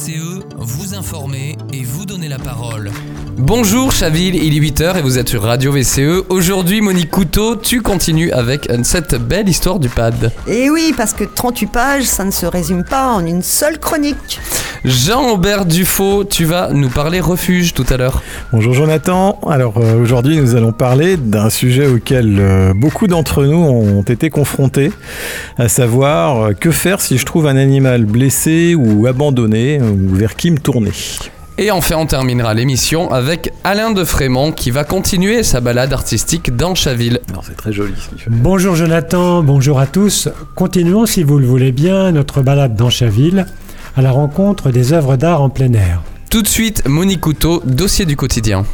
VCE, vous informer et vous donner la parole. Bonjour Chaville, il est 8h et vous êtes sur Radio VCE. Aujourd'hui Monique Couteau, tu continues avec cette belle histoire du pad. Et eh oui, parce que 38 pages, ça ne se résume pas en une seule chronique. Jean-Aubert Dufaux, tu vas nous parler refuge tout à l'heure. Bonjour Jonathan, alors euh, aujourd'hui nous allons parler d'un sujet auquel euh, beaucoup d'entre nous ont été confrontés, à savoir euh, que faire si je trouve un animal blessé ou abandonné ou vers qui me tourner? Et enfin, on terminera l'émission avec Alain de Frémont qui va continuer sa balade artistique dans Chaville. C'est très joli Bonjour Jonathan, bonjour à tous. Continuons, si vous le voulez bien, notre balade dans Chaville à la rencontre des œuvres d'art en plein air. Tout de suite, Monique Couteau, dossier du quotidien.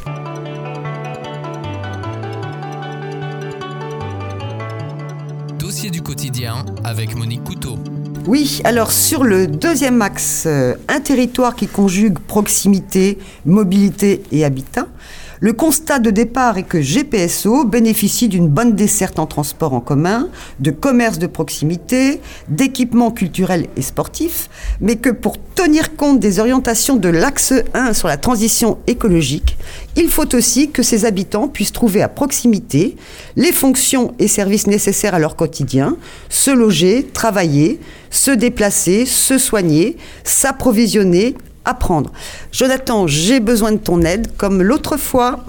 Dossier du quotidien avec Monique Couteau. Oui, alors sur le deuxième axe, euh, un territoire qui conjugue proximité, mobilité et habitat, le constat de départ est que GPSO bénéficie d'une bonne desserte en transport en commun, de commerce de proximité, d'équipements culturels et sportifs, mais que pour tenir compte des orientations de l'axe 1 sur la transition écologique, il faut aussi que ses habitants puissent trouver à proximité les fonctions et services nécessaires à leur quotidien, se loger, travailler, se déplacer, se soigner, s'approvisionner, apprendre. Jonathan, j'ai besoin de ton aide, comme l'autre fois.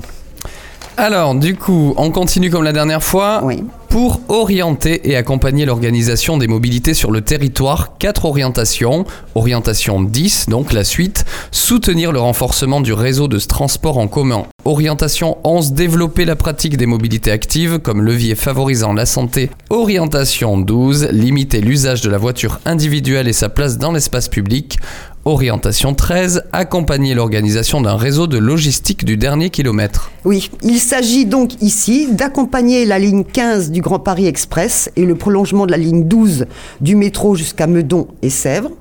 Alors, du coup, on continue comme la dernière fois. Oui. Pour orienter et accompagner l'organisation des mobilités sur le territoire, quatre orientations. Orientation 10, donc la suite. Soutenir le renforcement du réseau de transport en commun. Orientation 11, développer la pratique des mobilités actives comme levier favorisant la santé. Orientation 12, limiter l'usage de la voiture individuelle et sa place dans l'espace public. Orientation 13, accompagner l'organisation d'un réseau de logistique du dernier kilomètre. Oui, il s'agit donc ici d'accompagner la ligne 15 du Grand Paris Express et le prolongement de la ligne 12 du métro jusqu'à Meudon et Sèvres,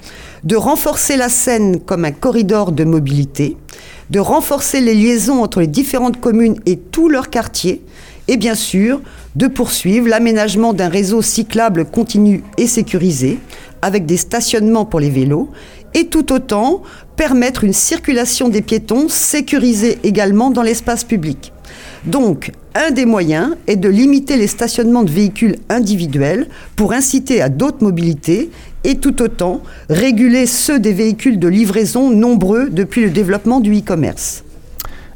de renforcer la Seine comme un corridor de mobilité, de renforcer les liaisons entre les différentes communes et tous leurs quartiers, et bien sûr de poursuivre l'aménagement d'un réseau cyclable continu et sécurisé, avec des stationnements pour les vélos, et tout autant permettre une circulation des piétons sécurisée également dans l'espace public. Donc, un des moyens est de limiter les stationnements de véhicules individuels pour inciter à d'autres mobilités et tout autant réguler ceux des véhicules de livraison nombreux depuis le développement du e-commerce.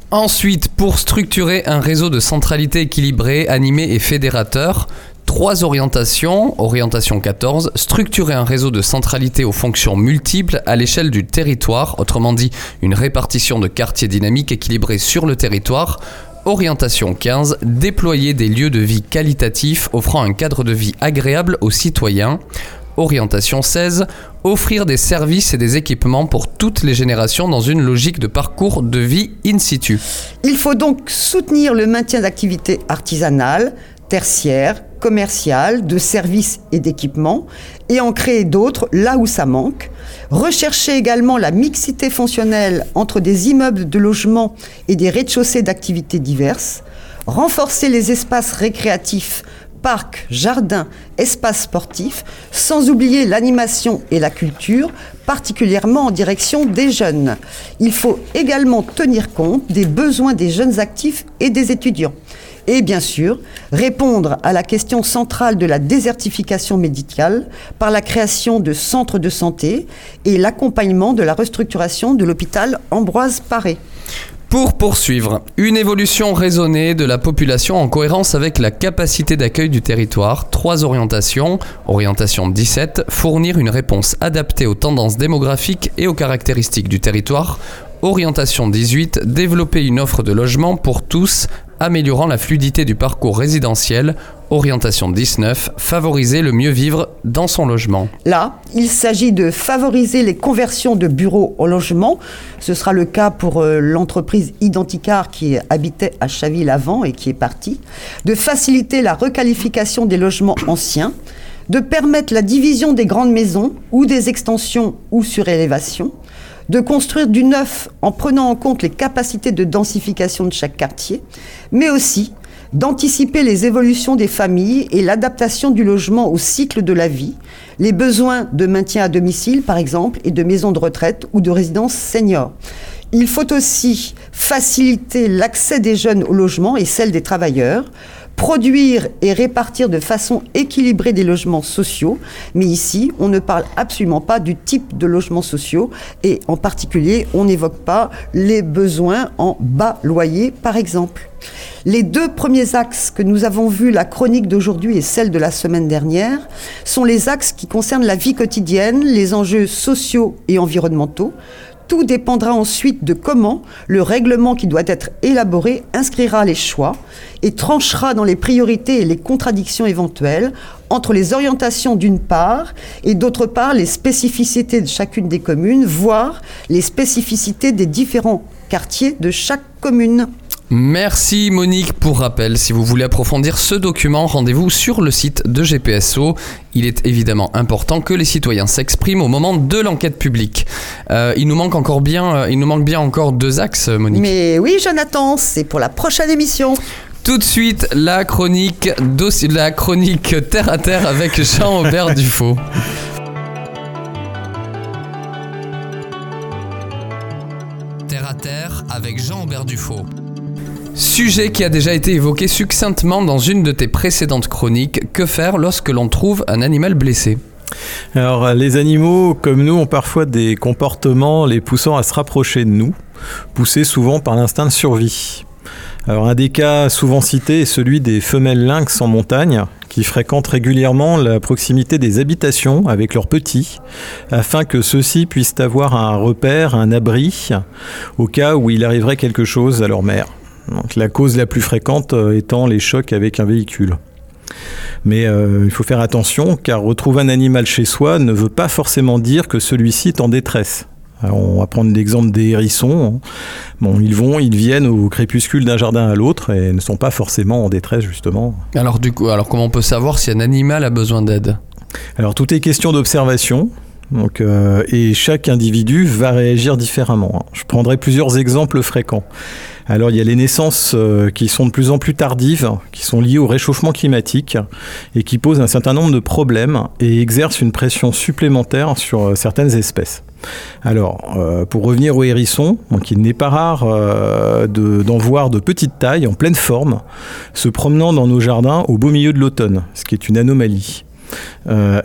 Ensuite, pour structurer un réseau de centralité équilibré, animé et fédérateur, trois orientations. Orientation 14, structurer un réseau de centralité aux fonctions multiples à l'échelle du territoire, autrement dit une répartition de quartiers dynamiques équilibrés sur le territoire. Orientation 15, déployer des lieux de vie qualitatifs offrant un cadre de vie agréable aux citoyens. Orientation 16, offrir des services et des équipements pour toutes les générations dans une logique de parcours de vie in situ. Il faut donc soutenir le maintien d'activités artisanales, tertiaires, commerciales, de services et d'équipements, et en créer d'autres là où ça manque. Rechercher également la mixité fonctionnelle entre des immeubles de logement et des rez-de-chaussée d'activités diverses. Renforcer les espaces récréatifs parcs, jardins, espaces sportifs, sans oublier l'animation et la culture, particulièrement en direction des jeunes. Il faut également tenir compte des besoins des jeunes actifs et des étudiants. Et bien sûr, répondre à la question centrale de la désertification médicale par la création de centres de santé et l'accompagnement de la restructuration de l'hôpital Ambroise Paré. Pour poursuivre, une évolution raisonnée de la population en cohérence avec la capacité d'accueil du territoire, trois orientations. Orientation 17, fournir une réponse adaptée aux tendances démographiques et aux caractéristiques du territoire. Orientation 18, développer une offre de logement pour tous améliorant la fluidité du parcours résidentiel. Orientation 19, favoriser le mieux vivre dans son logement. Là, il s'agit de favoriser les conversions de bureaux au logement. Ce sera le cas pour euh, l'entreprise Identicar qui habitait à Chaville avant et qui est partie. De faciliter la requalification des logements anciens. De permettre la division des grandes maisons ou des extensions ou surélévations de construire du neuf en prenant en compte les capacités de densification de chaque quartier, mais aussi d'anticiper les évolutions des familles et l'adaptation du logement au cycle de la vie, les besoins de maintien à domicile par exemple et de maisons de retraite ou de résidences seniors. Il faut aussi faciliter l'accès des jeunes au logement et celle des travailleurs, produire et répartir de façon équilibrée des logements sociaux. Mais ici, on ne parle absolument pas du type de logements sociaux et en particulier, on n'évoque pas les besoins en bas loyer, par exemple. Les deux premiers axes que nous avons vus, la chronique d'aujourd'hui et celle de la semaine dernière, sont les axes qui concernent la vie quotidienne, les enjeux sociaux et environnementaux. Tout dépendra ensuite de comment le règlement qui doit être élaboré inscrira les choix et tranchera dans les priorités et les contradictions éventuelles entre les orientations d'une part et d'autre part les spécificités de chacune des communes, voire les spécificités des différents quartiers de chaque commune. Merci Monique pour rappel. Si vous voulez approfondir ce document, rendez-vous sur le site de GPSO. Il est évidemment important que les citoyens s'expriment au moment de l'enquête publique. Euh, il nous manque encore bien, euh, il nous manque bien encore deux axes, Monique. Mais oui, Jonathan, c'est pour la prochaine émission. Tout de suite, la chronique, la chronique terre à terre avec Jean-Aubert Dufaux. Terre à terre avec Jean-Aubert Dufaux. Sujet qui a déjà été évoqué succinctement dans une de tes précédentes chroniques, que faire lorsque l'on trouve un animal blessé? Alors les animaux comme nous ont parfois des comportements les poussant à se rapprocher de nous, poussés souvent par l'instinct de survie. Alors un des cas souvent cités est celui des femelles lynx en montagne qui fréquentent régulièrement la proximité des habitations avec leurs petits afin que ceux-ci puissent avoir un repère, un abri au cas où il arriverait quelque chose à leur mère. Donc, la cause la plus fréquente euh, étant les chocs avec un véhicule. Mais euh, il faut faire attention car retrouver un animal chez soi ne veut pas forcément dire que celui-ci est en détresse. on va prendre l'exemple des hérissons. Bon, ils vont, ils viennent au crépuscule d'un jardin à l'autre et ne sont pas forcément en détresse justement. Alors du coup, alors comment on peut savoir si un animal a besoin d'aide? Alors tout est question d'observation. Donc, euh, et chaque individu va réagir différemment. Je prendrai plusieurs exemples fréquents. Alors il y a les naissances euh, qui sont de plus en plus tardives, qui sont liées au réchauffement climatique et qui posent un certain nombre de problèmes et exercent une pression supplémentaire sur euh, certaines espèces. Alors, euh, pour revenir au hérisson, donc il n'est pas rare d'en voir de petite taille, en pleine forme, se promenant dans nos jardins au beau milieu de l'automne, ce qui est une anomalie.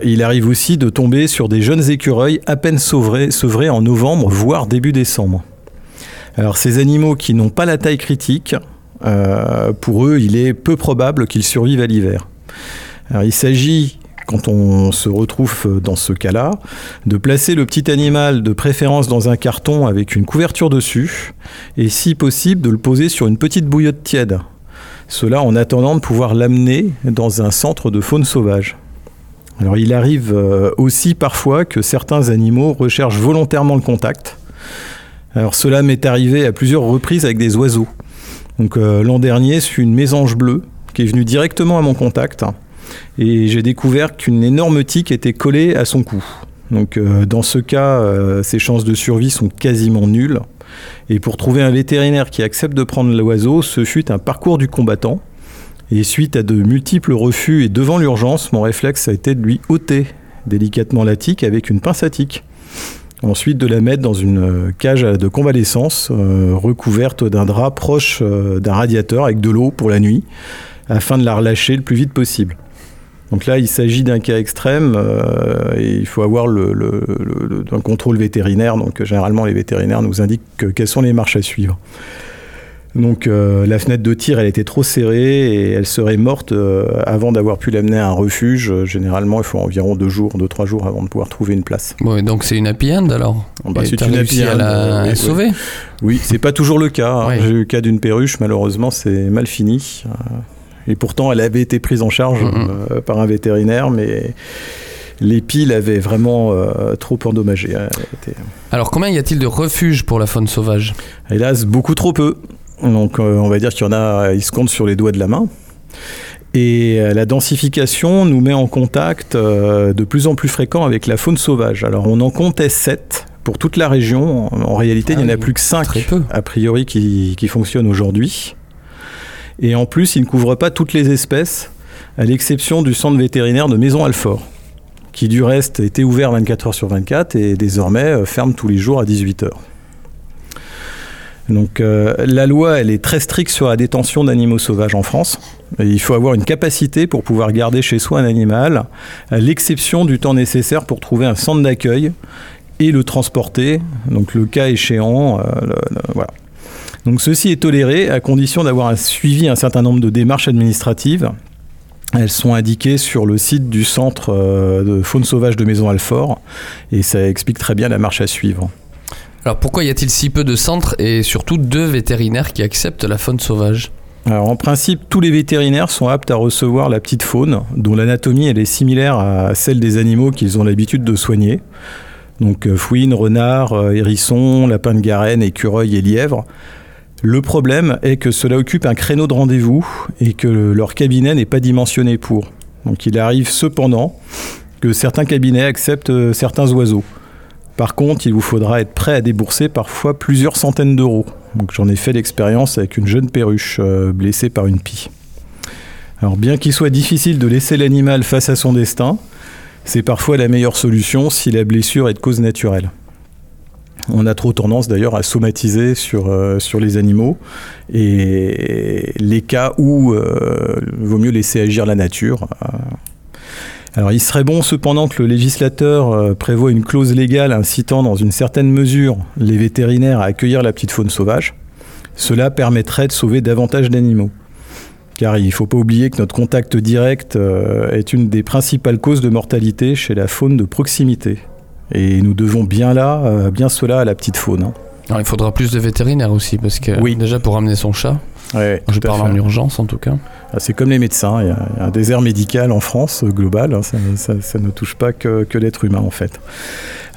il arrive aussi de tomber sur des jeunes écureuils à peine sevrés en novembre, voire début décembre. Alors ces animaux qui n'ont pas la taille critique, euh, pour eux, il est peu probable qu'ils survivent à l'hiver. Il s'agit quand on se retrouve dans ce cas-là, de placer le petit animal de préférence dans un carton avec une couverture dessus, et si possible de le poser sur une petite bouillotte tiède. Cela en attendant de pouvoir l'amener dans un centre de faune sauvage. Alors il arrive euh, aussi parfois que certains animaux recherchent volontairement le contact, alors cela m'est arrivé à plusieurs reprises avec des oiseaux. Donc euh, l'an dernier, c'est une mésange bleue qui est venue directement à mon contact et j'ai découvert qu'une énorme tique était collée à son cou. Donc euh, dans ce cas, euh, ses chances de survie sont quasiment nulles. Et pour trouver un vétérinaire qui accepte de prendre l'oiseau, ce fut un parcours du combattant. Et suite à de multiples refus et devant l'urgence, mon réflexe a été de lui ôter délicatement la tique avec une pince à tique. Ensuite, de la mettre dans une euh, cage de convalescence euh, recouverte d'un drap proche euh, d'un radiateur avec de l'eau pour la nuit, afin de la relâcher le plus vite possible. Donc là, il s'agit d'un cas extrême et il faut avoir un contrôle vétérinaire. Donc généralement, les vétérinaires nous indiquent quelles sont les marches à suivre. Donc euh, la fenêtre de tir, elle était trop serrée et elle serait morte euh, avant d'avoir pu l'amener à un refuge. Généralement, il faut environ deux jours, deux trois jours avant de pouvoir trouver une place. Donc c'est une happy end alors. Bah, c'est une happy end. à la oui, sauver. Oui, c'est pas toujours le cas. Hein. J'ai eu le cas d'une perruche, malheureusement, c'est mal fini. Euh, et pourtant, elle avait été prise en charge par un vétérinaire, mais les piles avaient vraiment trop endommagé. Hein. Alors combien y a-t-il de refuges pour la faune sauvage? Hélas, beaucoup trop peu. Donc euh, on va dire qu'il y en a, ils se comptent sur les doigts de la main. Et euh, la densification nous met en contact euh, de plus en plus fréquent avec la faune sauvage. Alors on en comptait 7 pour toute la région. En réalité, il n'y en a ah plus que 5 a priori qui, qui fonctionnent aujourd'hui. Et en plus, il ne couvre pas toutes les espèces, à l'exception du centre vétérinaire de Maison Alfort, qui du reste était ouvert 24 heures sur 24 et désormais ferme tous les jours à 18 heures. Donc euh, la loi, elle est très stricte sur la détention d'animaux sauvages en France. Il faut avoir une capacité pour pouvoir garder chez soi un animal, à l'exception du temps nécessaire pour trouver un centre d'accueil et le transporter, donc le cas échéant. euh, voilà. Donc ceci est toléré à condition d'avoir suivi un certain nombre de démarches administratives. Elles sont indiquées sur le site du centre euh, de faune sauvage de Maison Alfort et ça explique très bien la marche à suivre. Alors pourquoi y a-t-il si peu de centres et surtout deux vétérinaires qui acceptent la faune sauvage en principe, tous les vétérinaires sont aptes à recevoir la petite faune, dont l'anatomie est similaire à celle des animaux qu'ils ont l'habitude de soigner. Donc euh, fouines, renards, euh, hérissons, lapins de Garenne, écureuils et lièvres. Le problème est que cela occupe un créneau de rendez-vous et que leur cabinet n'est pas dimensionné pour. Donc il arrive cependant que certains cabinets acceptent euh, certains oiseaux. Par contre, il vous faudra être prêt à débourser parfois plusieurs centaines d'euros. J'en ai fait l'expérience avec une jeune perruche euh, blessée par une pie. Alors bien qu'il soit difficile de laisser l'animal face à son destin, c'est parfois la meilleure solution si la blessure est de cause naturelle. On a trop tendance d'ailleurs à somatiser sur, euh, les animaux et les cas où euh, il vaut mieux laisser agir la nature. Alors il serait bon cependant que le législateur euh, prévoit une clause légale incitant dans une certaine mesure les vétérinaires à accueillir la petite faune sauvage. Cela permettrait de sauver davantage d'animaux. Car il ne faut pas oublier que notre contact direct euh, est une des principales causes de mortalité chez la faune de proximité. Et nous devons bien là, euh, bien cela à la petite faune. hein. Alors il faudra plus de vétérinaires aussi parce que Oui. déjà pour ramener son chat, Ouais, je parle en urgence en tout cas. Ah, C'est comme les médecins, il y, a un désert médical en France euh, global, hein, ça, ça- ça ne touche pas que, que l'être humain en fait.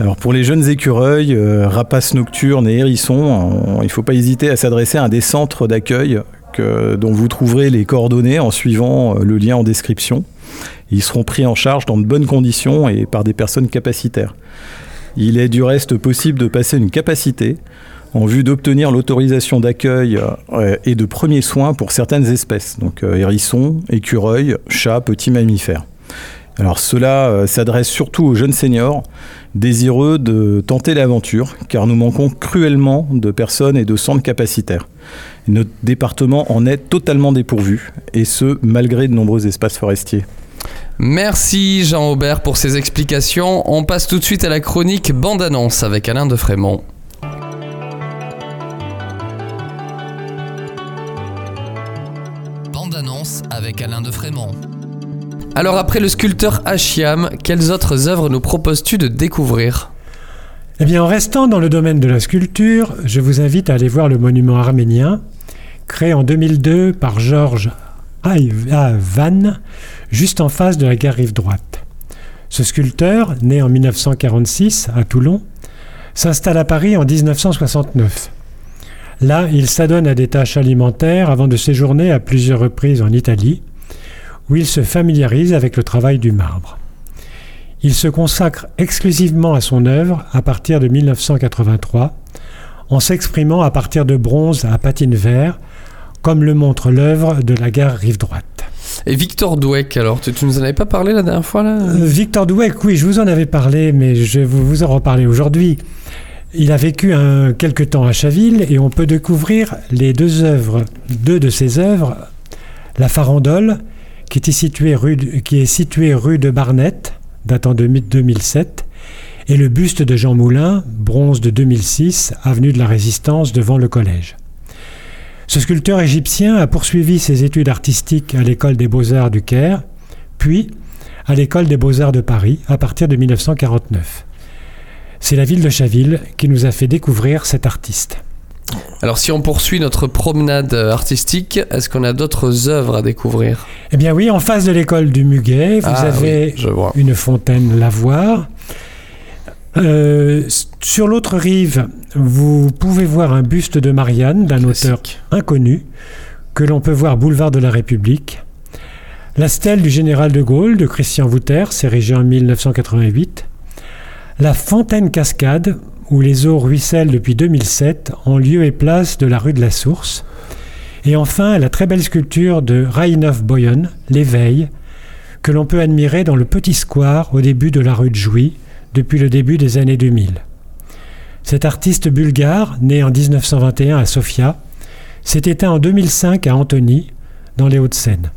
Alors pour les jeunes écureuils, euh, rapaces nocturnes et hérissons, on- il ne faut pas hésiter à s'adresser à un des centres d'accueil dont vous trouverez les coordonnées en suivant euh, le lien en description. Ils seront pris en charge dans de bonnes conditions et par des personnes capacitaires. Il est du reste possible de passer une capacité en vue d'obtenir l'autorisation d'accueil euh, et de premiers soins pour certaines espèces, donc euh, hérissons, écureuils, chats, petits mammifères. Alors cela euh, s'adresse surtout aux jeunes seniors désireux de tenter l'aventure, car nous manquons cruellement de personnes et de centres capacitaires. Notre département en est totalement dépourvu, et ce, malgré de nombreux espaces forestiers. Merci Jean-Aubert pour ces explications. On passe tout de suite à la chronique bande-annonce avec Alain de Frémont. Bande-annonce avec Alain de Frémont. Alors après le sculpteur Achiam, quelles autres œuvres nous proposes-tu de découvrir? Eh bien, en restant dans le domaine de la sculpture, je vous invite à aller voir le monument arménien, créé en 2002 par Georges Van, juste en face de la gare Rive Droite. Ce sculpteur, né en 1946 à Toulon, s'installe à Paris en 1969. Là, il s'adonne à des tâches alimentaires avant de séjourner à plusieurs reprises en Italie, où il se familiarise avec le travail du marbre. Il se consacre exclusivement à son œuvre à partir de 1983, en s'exprimant à partir de bronze à patine vert, comme le montre l'œuvre de la gare Rive Droite. Et Victor Douek, alors tu, tu nous en avais pas parlé la dernière fois là? Euh, Victor Douek, oui, je vous en avais parlé, mais je vais vous en reparler aujourd'hui. Il a vécu un, quelque temps à Chaville et on peut découvrir les deux œuvres, deux de ses œuvres, La Farandole, qui, est située rue de Barnette, datant de 2007, et le buste de Jean Moulin, bronze de 2006, avenue de la Résistance devant le collège. Ce sculpteur égyptien a poursuivi ses études artistiques à l'école des beaux-arts du Caire, puis à l'école des beaux-arts de Paris à partir de 1949. C'est la ville de Chaville qui nous a fait découvrir cet artiste. Alors si on poursuit notre promenade euh, artistique, est-ce qu'on a d'autres œuvres à découvrir? Eh bien oui, en face de l'école du Muguet, vous Ah avez oui, une fontaine lavoir. Euh, sur l'autre rive, vous pouvez voir un buste de Marianne d'un auteur inconnu que l'on peut voir boulevard de la République. La stèle du général de Gaulle de Christian Wouter, érigée en 1988. La fontaine cascade, où les eaux ruissellent depuis 2007, en lieu et place de la rue de la Source. Et enfin, la très belle sculpture de Rainov Boyon, L'éveil, que l'on peut admirer dans le petit square au début de la rue de Jouy, depuis le début des années 2000. Cet artiste bulgare, né en 1921 à Sofia, s'est éteint en 2005 à Antony, dans les Hauts-de-Seine.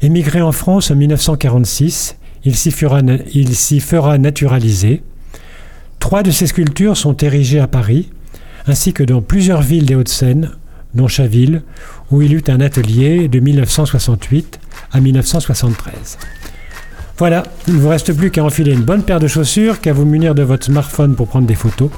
Émigré en France en 1946, il s'y fera, naturaliser. Trois de ses sculptures sont érigées à Paris, ainsi que dans plusieurs villes des Hauts-de-Seine, dont Chaville, où il eut un atelier de 1968 à 1973. Voilà, il ne vous reste plus qu'à enfiler une bonne paire de chaussures, qu'à vous munir de votre smartphone pour prendre des photos.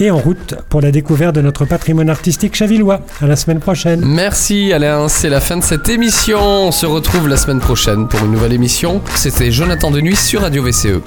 Et en route pour la découverte de notre patrimoine artistique chavillois. À la semaine prochaine. Merci Alain, c'est la fin de cette émission. On se retrouve la semaine prochaine pour une nouvelle émission. C'était Jonathan Denuy sur Radio VCE.